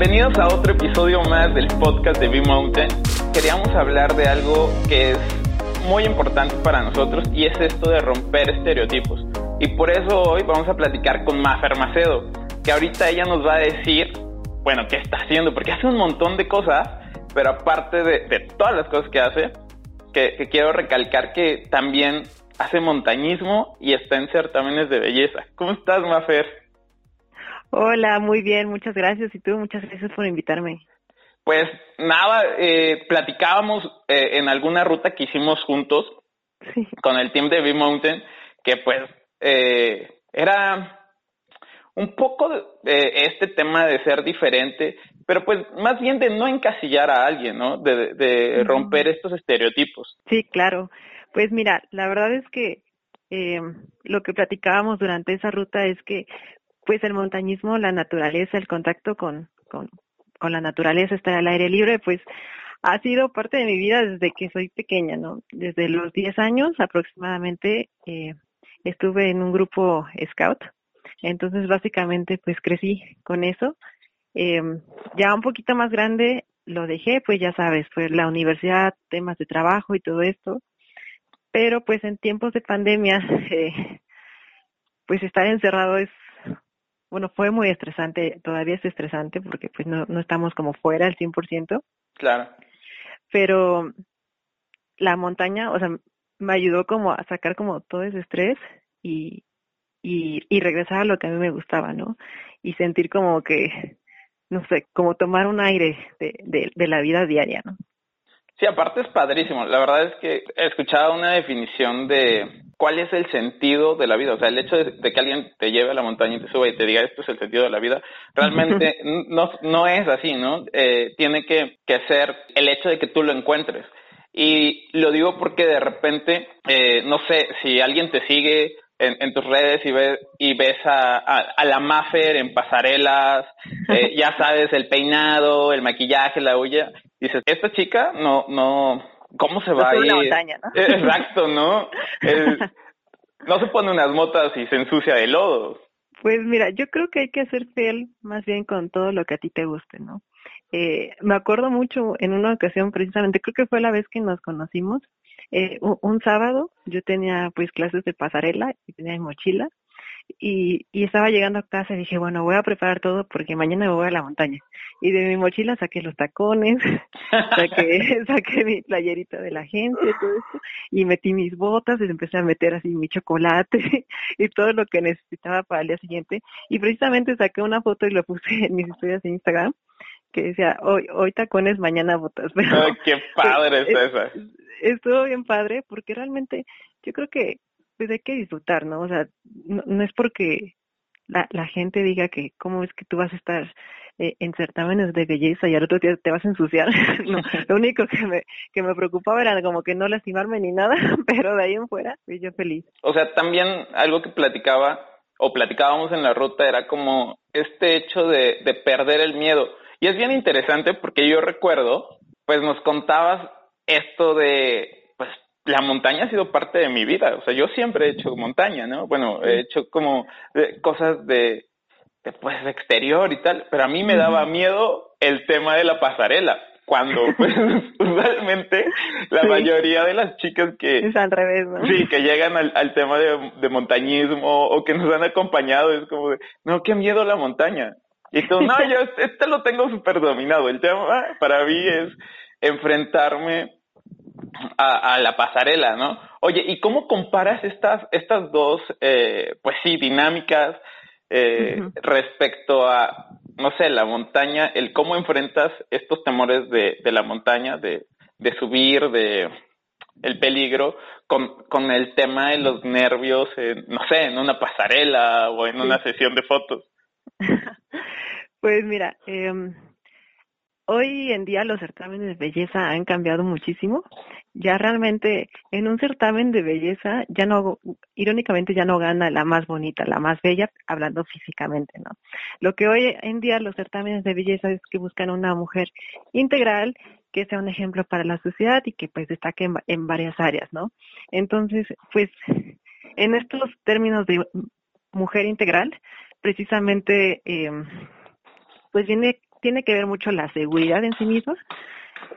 Bienvenidos a otro episodio más del podcast de B-Mountain. Queríamos hablar de algo que es muy importante para nosotros y es esto de romper estereotipos. Y por eso hoy vamos a platicar con Mafer Macedo, que ahorita ella nos va a decir, bueno, qué está haciendo, porque hace un montón de cosas, pero aparte de, todas las cosas que hace, que, que quiero recalcar que también hace montañismo y está en certámenes de belleza. ¿Cómo estás, Mafer? Hola, muy bien, muchas gracias. Y tú, muchas gracias por invitarme. Pues nada, eh, platicábamos eh, en alguna ruta que hicimos juntos con el team de B-Mountain, que pues eh, era un poco de, este tema de ser diferente, pero pues más bien de no encasillar a alguien, ¿no? De, de romper estos estereotipos. Sí, claro. Pues mira, la verdad es que eh, lo que platicábamos durante esa ruta es que pues el montañismo, la naturaleza, el contacto con, con, con la naturaleza, estar al aire libre, pues ha sido parte de mi vida desde que soy pequeña, ¿no? Desde los 10 años aproximadamente eh, estuve en un grupo scout, entonces básicamente pues crecí con eso. Eh, ya un poquito más grande lo dejé, pues ya sabes, fue la universidad, temas de trabajo y todo esto, pero pues en tiempos de pandemia, eh, pues estar encerrado es bueno, fue muy estresante, todavía es estresante porque pues no, no estamos como fuera al 100%. Claro. Pero la montaña, o sea, me ayudó como a sacar como todo ese estrés y, y, y regresar a lo que a mí me gustaba, ¿no? Y sentir como que, no sé, como tomar un aire de, de, de la vida diaria, ¿no? Sí, aparte es padrísimo. La verdad es que he escuchado una definición de cuál es el sentido de la vida. O sea, el hecho de, que alguien te lleve a la montaña y te suba y te diga esto es el sentido de la vida, realmente no, no es así, ¿no? Eh, tiene que, que ser el hecho de que tú lo encuentres. Y lo digo porque de repente, eh, no sé, si alguien te sigue en, en, tus redes y ves, y ves a, a, la Maffer en pasarelas, eh, ya sabes, el peinado, el maquillaje, la huella, dices, esta chica no, no, ¿cómo se va a ir? Montaña, ¿no? Exacto, ¿no? no se pone unas motas y se ensucia de lodo. Pues mira, yo creo que hay que ser fiel más bien con todo lo que a ti te guste, ¿no? Eh, me acuerdo mucho en una ocasión precisamente, creo que fue la vez que nos conocimos, eh, un, sábado yo tenía pues clases de pasarela y tenía mi mochila y, y estaba llegando a casa y dije, bueno, voy a preparar todo porque mañana me voy a la montaña. Y de mi mochila saqué los tacones, saqué, saqué mi playerita de la gente, todo esto, y metí mis botas y empecé a meter así mi chocolate y todo lo que necesitaba para el día siguiente. Y precisamente saqué una foto y lo puse en mis historias de Instagram que decía, hoy, hoy tacones, mañana botas. Pero, ¡Qué padre es, esa! Estuvo bien padre porque realmente yo creo que pues hay que disfrutar, ¿no? O sea, no, es porque la, la gente diga que cómo es que tú vas a estar eh, en certámenes de belleza y al otro día te vas a ensuciar. no, lo único que me, que me preocupaba era como que no lastimarme ni nada, pero de ahí en fuera, pues yo feliz. O sea, también algo que platicaba o platicábamos en la ruta era como este hecho de, de perder el miedo. Y es bien interesante porque yo recuerdo, pues nos contabas esto de, la montaña ha sido parte de mi vida, o sea, yo siempre he hecho montaña, ¿no? Bueno, he hecho como eh, cosas de, de, pues, exterior y tal, pero a mí me daba miedo el tema de la pasarela, cuando pues usualmente la mayoría de las chicas que es al revés ¿no? sí que llegan al, al tema de, de, montañismo o que nos han acompañado es como de no qué miedo la montaña y tú no yo este lo tengo súper dominado el tema para mí es enfrentarme a, a, la pasarela, ¿no? Oye, ¿y cómo comparas estas, estas dos, eh, pues sí, dinámicas eh, respecto a, no sé, la montaña, el cómo enfrentas estos temores de, de la montaña, de, de subir, de el peligro, con, con el tema de los nervios, en, no sé, en una pasarela o en una sesión de fotos? pues mira, eh, hoy en día los certámenes de belleza han cambiado muchísimo. Ya realmente en un certamen de belleza ya no, irónicamente ya no gana la más bonita, la más bella, hablando físicamente, ¿no? Lo que hoy en día los certámenes de belleza es que buscan una mujer integral que sea un ejemplo para la sociedad y que pues destaque en, en varias áreas, ¿no? Entonces, pues en estos términos de mujer integral, precisamente eh, pues viene tiene que ver mucho la seguridad en sí mismos.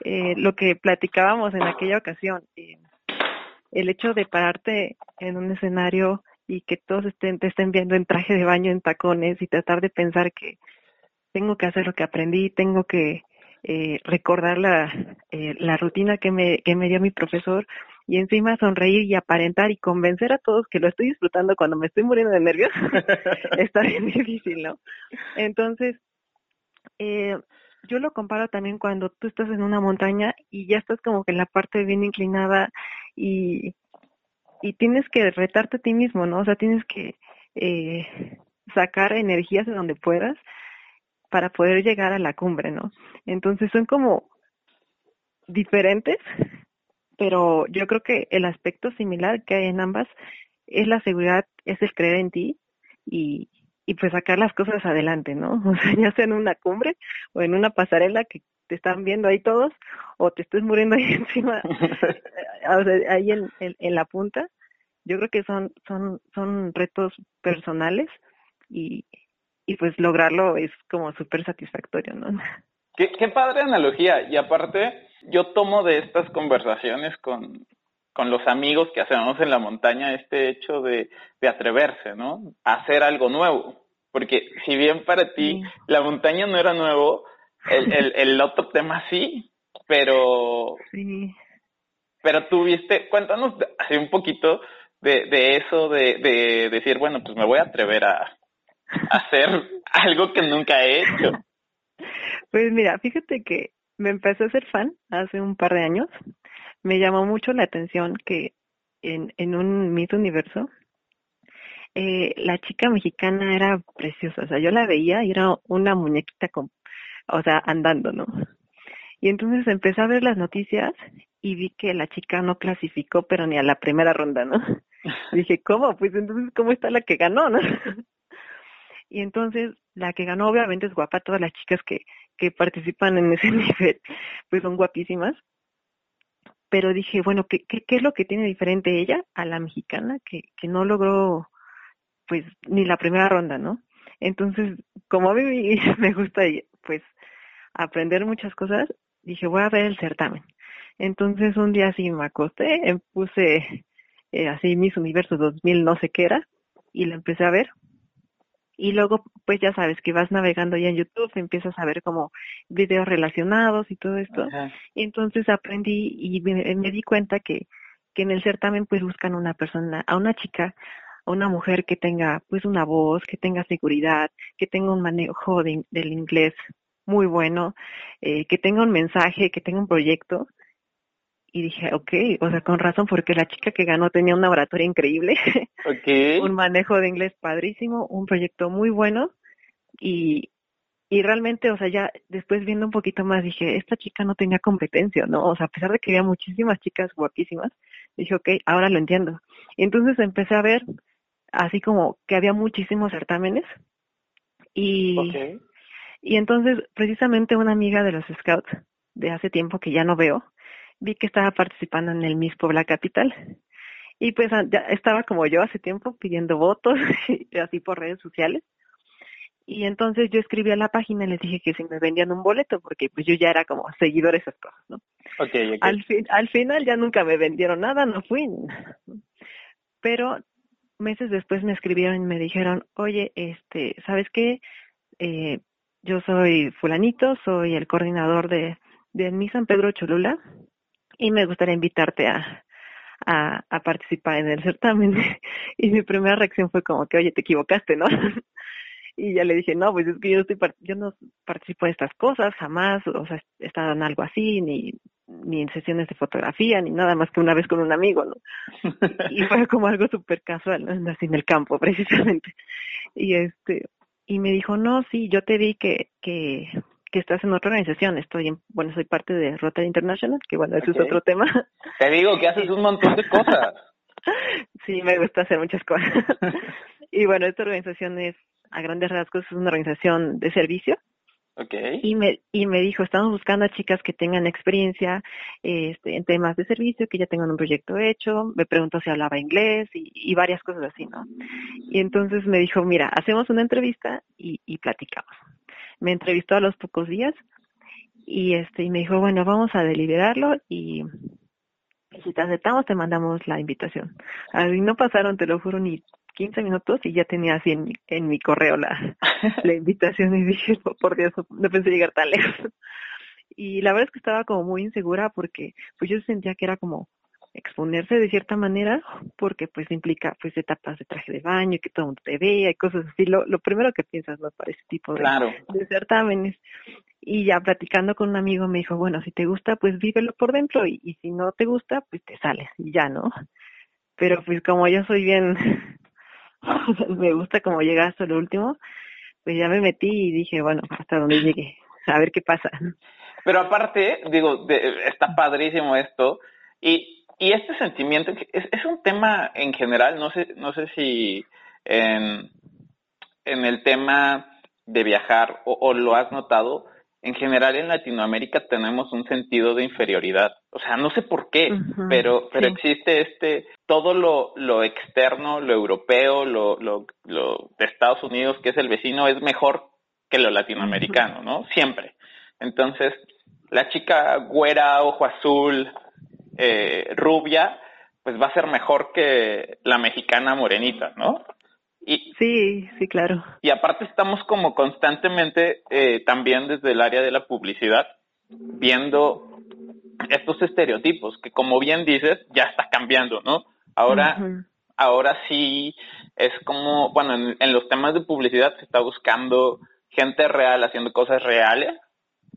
Eh, lo que platicábamos en aquella ocasión, eh, el hecho de pararte en un escenario y que todos estén, te estén viendo en traje de baño, en tacones y tratar de pensar que tengo que hacer lo que aprendí, tengo que eh, recordar la, eh, la rutina que me, que me dio mi profesor y encima sonreír y aparentar y convencer a todos que lo estoy disfrutando cuando me estoy muriendo de nervios, está bien difícil, ¿no? Entonces, eh, yo lo comparo también cuando tú estás en una montaña y ya estás como que en la parte bien inclinada y, y tienes que retarte a ti mismo, ¿no? O sea, tienes que eh, sacar energías de donde puedas para poder llegar a la cumbre, ¿no? Entonces son como diferentes, pero yo creo que el aspecto similar que hay en ambas es la seguridad, es el creer en ti y, y pues sacar las cosas adelante, ¿no? O sea, ya sea en una cumbre o en una pasarela que te están viendo ahí todos o te estés muriendo ahí encima, o sea, ahí en, en, en, la punta. Yo creo que son son son retos personales y, y pues lograrlo es como súper satisfactorio, ¿no? Qué, qué padre analogía. Y aparte, yo tomo de estas conversaciones con, con los amigos que hacemos en la montaña este hecho de, de atreverse, ¿no? A hacer algo nuevo. Porque si bien para ti sí. la montaña no era nuevo, el, el, el otro tema sí, pero... Sí. Pero tuviste, cuéntanos así un poquito de, de eso, de, de decir, bueno, pues me voy a atrever a, a hacer algo que nunca he hecho. Pues mira, fíjate que me empecé a ser fan hace un par de años. Me llamó mucho la atención que en, en un Miss Universo eh, la chica mexicana era preciosa. O sea, yo la veía y era una muñequita con, o sea, andando, ¿no? Y entonces empecé a ver las noticias y vi que la chica no clasificó, pero ni a la primera ronda, ¿no? Y dije, ¿cómo? Pues entonces, ¿cómo está la que ganó, no? Y entonces, la que ganó obviamente es guapa, todas las chicas que, que participan en ese nivel, pues son guapísimas. Pero dije, bueno, ¿qué, qué, qué es lo que tiene diferente ella a la mexicana que, que no logró, pues, ni la primera ronda, ¿no? Entonces, como a mí me gusta, pues, aprender muchas cosas, dije, voy a ver el certamen. Entonces, un día así me acosté, puse eh, así Miss Universo 2000, no sé qué era, y la empecé a ver y luego pues ya sabes que vas navegando ya en YouTube, empiezas a ver como videos relacionados y todo esto. Ajá. Y entonces aprendí y me, me, di cuenta que, que en el certamen pues buscan una persona, a una chica, a una mujer que tenga pues una voz, que tenga seguridad, que tenga un manejo de, del inglés muy bueno, eh, que tenga un mensaje, que tenga un proyecto y dije, ok, o sea, con razón, porque la chica que ganó tenía una oratoria increíble, okay. un manejo de inglés padrísimo, un proyecto muy bueno y, y realmente, o sea, ya después viendo un poquito más dije, esta chica no tenía competencia, ¿no? O sea, a pesar de que había muchísimas chicas guapísimas, dije, ok, ahora lo entiendo. Y entonces empecé a ver así como que había muchísimos certámenes y, okay. y entonces precisamente una amiga de los scouts de hace tiempo que ya no veo, vi que estaba participando en el Miss Puebla Capital. Y pues ya estaba como yo hace tiempo pidiendo votos, así por redes sociales. Y entonces yo escribí a la página y les dije que si me vendían un boleto, porque pues yo ya era como seguidor de esas cosas, ¿no? Okay, okay. Al, fin, al final ya nunca me vendieron nada, no fui. Pero meses después me escribieron y me dijeron, oye, este, ¿sabes qué? Eh, yo soy fulanito, soy el coordinador de, de mi San Pedro Cholula y me gustaría invitarte a, a, a participar en el certamen. y mi primera reacción fue como que, oye, te equivocaste, ¿no? y ya le dije, no, pues es que yo, estoy, yo no participo en estas cosas, jamás, o sea, he estado en algo así, ni, ni en sesiones de fotografía, ni nada más que una vez con un amigo, ¿no? y fue como algo súper casual, ¿no? así en el campo, precisamente. Y este, y me dijo, no, sí, yo te vi que, que, que estás en otra organización, estoy en, bueno, soy parte de Rotary International, que bueno, eso okay. es otro tema. Te digo que haces un montón de cosas. sí, me gusta hacer muchas cosas. y bueno, esta organización es, a grandes rasgos, es una organización de servicio. Y me, y me dijo, estamos buscando a chicas que tengan experiencia este, en temas de servicio, que ya tengan un proyecto hecho. Me preguntó si hablaba inglés y, y varias cosas así, ¿no? Y entonces me dijo, mira, hacemos una entrevista y, y platicamos me entrevistó a los pocos días y este y me dijo, bueno, vamos a deliberarlo y, si te aceptamos te mandamos la invitación. Así no pasaron, te lo juro, ni 15 minutos y ya tenía así en mi, en mi correo la, la invitación y dije, por Dios, no pensé llegar tan lejos. Y la verdad es que estaba como muy insegura porque pues yo sentía que era como exponerse de cierta manera porque pues implica pues etapas de traje de baño y que todo el mundo te vea y cosas así. Lo, lo primero que piensas no para ese tipo de, de, certámenes. Y ya platicando con un amigo me dijo bueno si te gusta pues vívelo por dentro y, y si no te gusta pues te sales y ya no pero pues como yo soy bien me gusta como llegar hasta lo último. Pues ya me metí y dije bueno hasta donde llegue a ver qué pasa pero aparte digo está padrísimo esto. Y y este sentimiento es, es un tema en general, no sé, no sé si en, en el tema de viajar o, lo has notado, en general en Latinoamérica tenemos un sentido de inferioridad. O sea, no sé por qué, pero, pero existe este, todo lo, lo externo, lo europeo, lo, lo, lo, de Estados Unidos, que es el vecino, es mejor que lo latinoamericano, ¿no? Siempre. Entonces, la chica güera, ojo azul, eh, rubia, pues va a ser mejor que la mexicana morenita, ¿no? Y, sí, sí, claro. Y aparte estamos como constantemente eh, también desde el área de la publicidad viendo estos estereotipos que como bien dices ya está cambiando, ¿no? Ahora, ahora sí es como, bueno, en, en los temas de publicidad se está buscando gente real haciendo cosas reales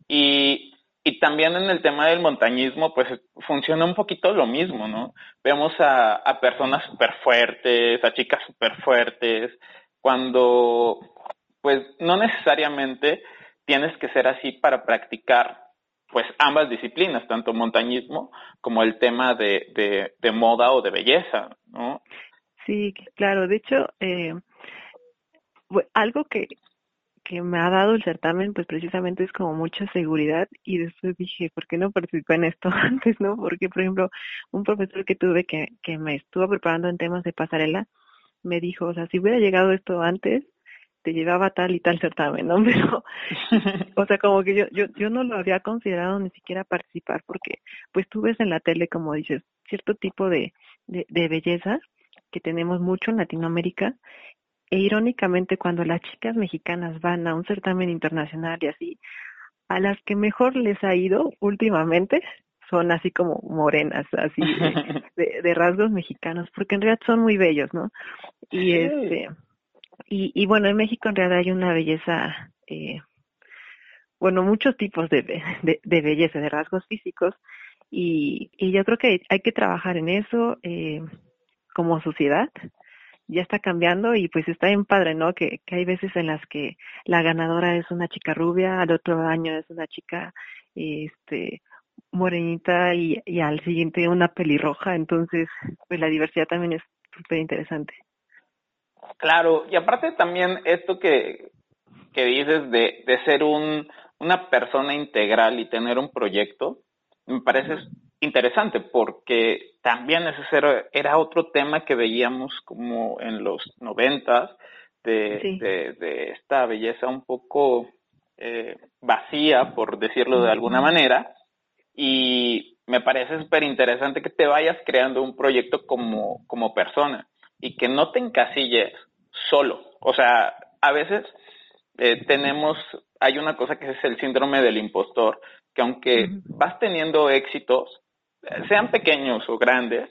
y y también en el tema del montañismo, pues funciona un poquito lo mismo, ¿no? Vemos a, a personas súper fuertes, a chicas súper fuertes, cuando pues no necesariamente tienes que ser así para practicar pues ambas disciplinas, tanto montañismo como el tema de, de, moda o de belleza, ¿no? Sí, claro. De hecho, eh, algo que, que me ha dado el certamen, pues precisamente es como mucha seguridad y después dije, ¿por qué no participé en esto antes, no? Porque, por ejemplo, un profesor que tuve que, que me estuvo preparando en temas de pasarela, me dijo, o sea, si hubiera llegado esto antes, te llevaba tal y tal certamen, ¿no? Pero, o sea, como que yo, yo, yo no lo había considerado ni siquiera participar porque, pues tú ves en la tele, como dices, cierto tipo de, de, de belleza que tenemos mucho en Latinoamérica e irónicamente, cuando las chicas mexicanas van a un certamen internacional y así, a las que mejor les ha ido últimamente son así como morenas, así de, rasgos mexicanos, porque en realidad son muy bellos, ¿no? Y este y, y bueno, en México en realidad hay una belleza, eh, bueno, muchos tipos de, de, de, belleza, de rasgos físicos, y, y yo creo que hay que trabajar en eso eh, como sociedad, ya está cambiando y pues está bien padre, ¿no? Que, que hay veces en las que la ganadora es una chica rubia, al otro año es una chica este morenita y, y al siguiente una pelirroja, entonces pues la diversidad también es súper interesante. Claro, y aparte también esto que, que dices de, de ser un, una persona integral y tener un proyecto, me parece interesante porque también ese era, otro tema que veíamos como en los noventas de, de, esta belleza un poco eh, vacía, por decirlo de alguna manera, y me parece súper interesante que te vayas creando un proyecto como, como persona y que no te encasilles solo. O sea, a veces eh, tenemos, hay una cosa que es el síndrome del impostor, que aunque vas teniendo éxitos, sean pequeños o grandes,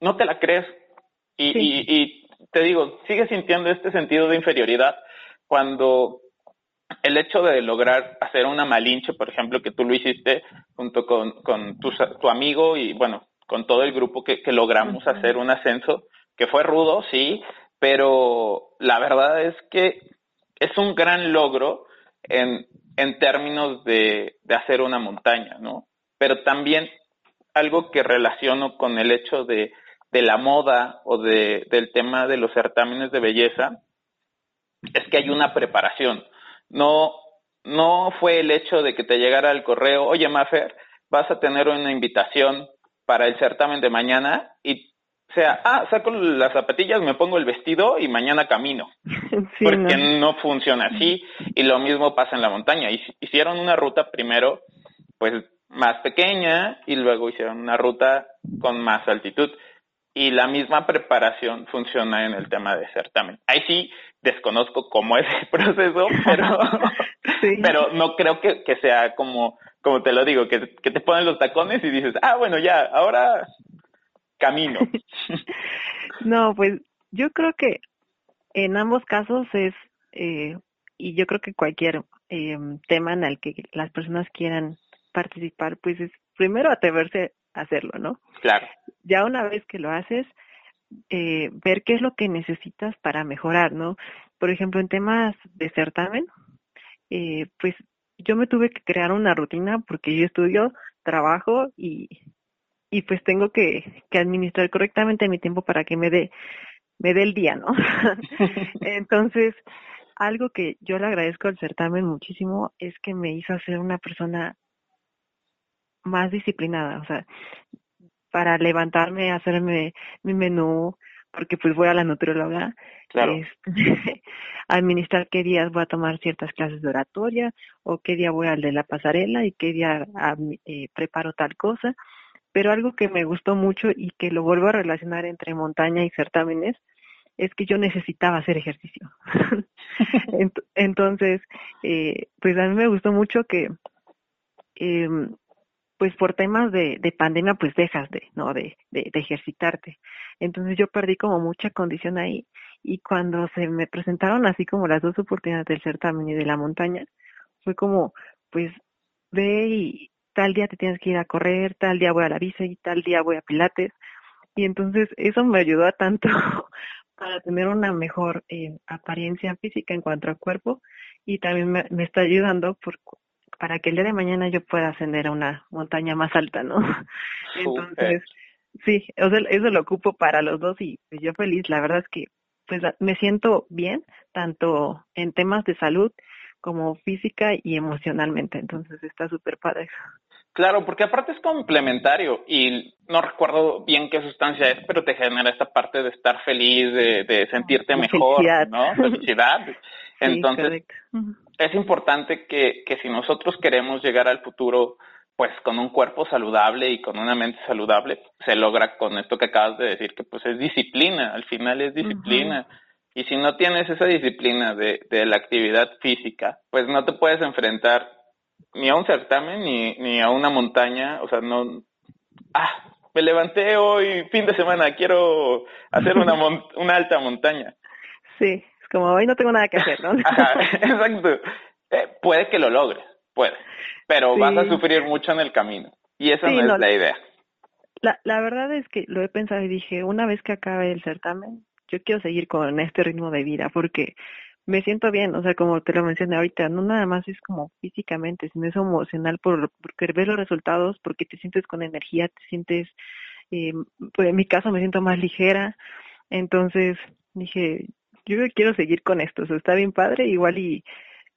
no te la crees. Y, y, te digo, sigues sintiendo este sentido de inferioridad cuando el hecho de lograr hacer una malinche, por ejemplo, que tú lo hiciste junto con, con tu, tu amigo y bueno, con todo el grupo que, que logramos hacer un ascenso, que fue rudo, sí, pero la verdad es que es un gran logro en, en términos de, de hacer una montaña, ¿no? Pero también algo que relaciono con el hecho de, de la moda o de, del tema de los certámenes de belleza es que hay una preparación. No, no fue el hecho de que te llegara el correo, oye Mafer, vas a tener una invitación para el certamen de mañana y sea, ah, saco las zapatillas, me pongo el vestido y mañana camino. porque no. funciona así. Y lo mismo pasa en la montaña. Hicieron una ruta primero, pues más pequeña y luego hicieron una ruta con más altitud. Y la misma preparación funciona en el tema de certamen. Ahí sí desconozco cómo es el proceso, pero, pero no creo que, que sea como, como te lo digo, que, que te ponen los tacones y dices, ah, bueno, ya, ahora camino. no, pues yo creo que en ambos casos es, eh, y yo creo que cualquier eh, tema en el que las personas quieran participar, pues es primero atreverse a hacerlo, ¿no? Claro. Ya una vez que lo haces, eh, ver qué es lo que necesitas para mejorar, ¿no? Por ejemplo, en temas de certamen, eh, pues yo me tuve que crear una rutina porque yo estudio, trabajo y, y pues tengo que, que administrar correctamente mi tiempo para que me dé me dé el día, ¿no? Entonces, algo que yo le agradezco al certamen muchísimo es que me hizo ser una persona más disciplinada, o sea, para levantarme, hacerme mi menú, porque pues voy a la nutrióloga, claro. este, administrar qué días voy a tomar ciertas clases de oratoria o qué día voy al de la pasarela y qué día eh, preparo tal cosa. Pero algo que me gustó mucho y que lo vuelvo a relacionar entre montaña y certámenes es que yo necesitaba hacer ejercicio. Entonces, eh, pues a mí me gustó mucho que eh, pues por temas de, de pandemia pues dejas de, ¿no? De, de, ejercitarte. Entonces yo perdí como mucha condición ahí y cuando se me presentaron así como las dos oportunidades del certamen y de la montaña, fue como pues ve y tal día te tienes que ir a correr, tal día voy a la bici y tal día voy a pilates. Y entonces eso me ayudó a tanto para tener una mejor eh, apariencia física en cuanto al cuerpo y también me está ayudando por, para que el día de mañana yo pueda ascender a una montaña más alta, ¿no? Entonces, sí, o sea, eso lo ocupo para los dos y pues, yo feliz, la verdad es que pues me siento bien, tanto en temas de salud como física y emocionalmente, entonces está súper padre. Claro, porque aparte es complementario y no recuerdo bien qué sustancia es, pero te genera esta parte de estar feliz, de, de sentirte mejor, ¿no? Felicidad. Entonces, es importante que, que si nosotros queremos llegar al futuro, pues con un cuerpo saludable y con una mente saludable, se logra con esto que acabas de decir, que pues es disciplina, al final es disciplina. Y si no tienes esa disciplina de, de la actividad física, pues no te puedes enfrentar ni a un certamen ni, ni a una montaña, o sea, no, ah, me levanté hoy fin de semana, quiero hacer una, una alta montaña. Sí, como hoy no tengo nada que hacer, ¿no? exacto. Eh, puede que lo logres, puede, pero vas a sufrir mucho en el camino y esa no es la idea. La, la verdad es que lo he pensado y dije, una vez que acabe el certamen, yo quiero seguir con este ritmo de vida porque me siento bien, o sea, como te lo mencioné ahorita, no nada más es como físicamente, sino es emocional por, porque ves los resultados, porque te sientes con energía, te sientes, eh, pues en mi caso me siento más ligera, entonces dije, yo quiero seguir con esto, o sea, está bien padre, igual y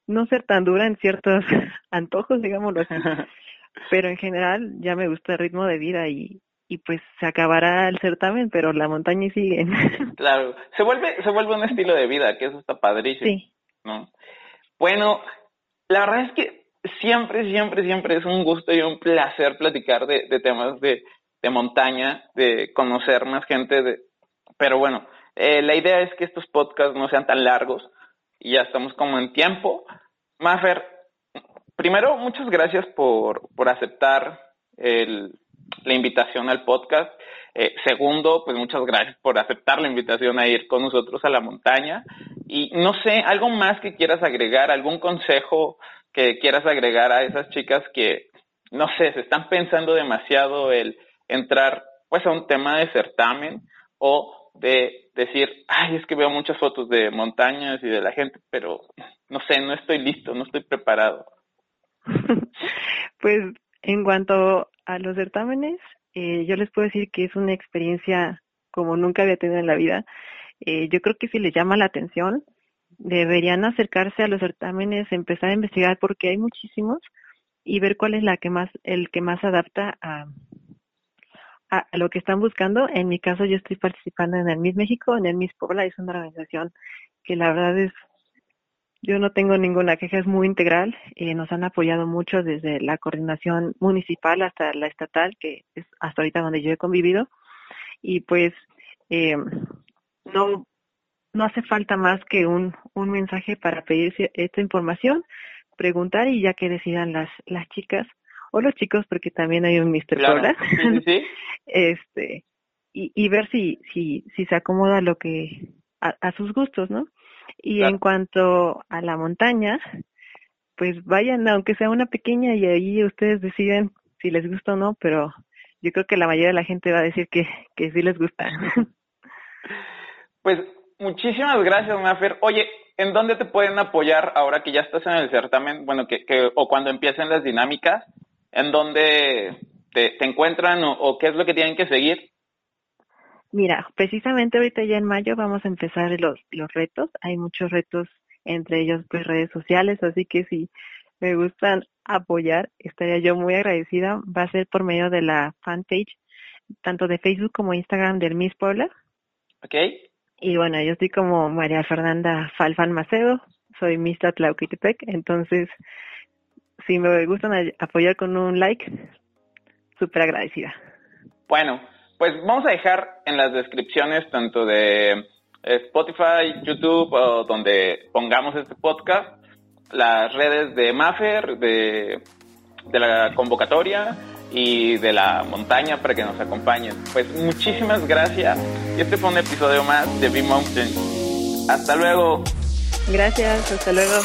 no ser tan dura en ciertos antojos, digámoslo así, pero en general ya me gusta el ritmo de vida y, y pues se acabará el certamen, pero la montaña sigue. claro, se vuelve, se vuelve un estilo de vida, que eso está padrísimo. Sí. ¿no? Bueno, la verdad es que siempre, siempre, siempre es un gusto y un placer platicar de, de temas de, de montaña, de conocer más gente, de, pero bueno, eh, la idea es que estos podcasts no sean tan largos y ya estamos como en tiempo. Mafer, primero, muchas gracias por, por aceptar el, la invitación al podcast. Eh, segundo, pues muchas gracias por aceptar la invitación a ir con nosotros a la montaña. Y no sé, algo más que quieras agregar, algún consejo que quieras agregar a esas chicas que, no sé, se están pensando demasiado el entrar pues a un tema de certamen o de decir, ay, es que veo muchas fotos de montañas y de la gente, pero no sé, no estoy listo, no estoy preparado. pues en cuanto a los certámenes, eh, yo les puedo decir que es una experiencia como nunca había tenido en la vida. Eh, yo creo que si les llama la atención, deberían acercarse a los certámenes, empezar a investigar porque hay muchísimos y ver cuál es la que más, el que más adapta a, a, lo que están buscando. En mi caso, yo estoy participando en el Miss México, en el Miss Puebla, es una organización que la verdad es, yo no tengo ninguna queja, es muy integral. Eh, nos han apoyado mucho desde la coordinación municipal hasta la estatal, que es hasta ahorita donde yo he convivido. Y pues, eh, no, no hace falta más que un, un mensaje para pedir esta información, preguntar y ya que decidan las, las chicas o los chicos, porque también hay un Mr. Claro. Sí, este, y, y ver si, si, si se acomoda lo que, a, sus gustos, ¿no? Y en cuanto a la montaña, pues vayan, aunque sea una pequeña, y ahí ustedes deciden si les gusta o no, pero yo creo que la mayoría de la gente va a decir que, que sí les gusta. Pues muchísimas gracias, Mafer. Oye, ¿en dónde te pueden apoyar ahora que ya estás en el certamen? Bueno, que, que o cuando empiecen las dinámicas, ¿en dónde te, encuentran o, qué es lo que tienen que seguir? Mira, precisamente ahorita ya en mayo vamos a empezar los, los retos. Hay muchos retos, entre ellos pues redes sociales, así que si me gustan apoyar, estaría yo muy agradecida. Va a ser por medio de la fanpage, tanto de Facebook como Instagram del Miss Puebla. Ok. Y bueno, yo estoy como María Fernanda Falfan Macedo, soy Miss Tlaukitepec, entonces si me gustan apoyar con un like, súper agradecida. Bueno, pues vamos a dejar en las descripciones tanto de Spotify, YouTube o donde pongamos este podcast las redes de Maffer, de, la convocatoria y de la montaña para que nos acompañen. Pues muchísimas gracias y este fue un episodio más de B Mountain. Hasta luego. Gracias, hasta luego.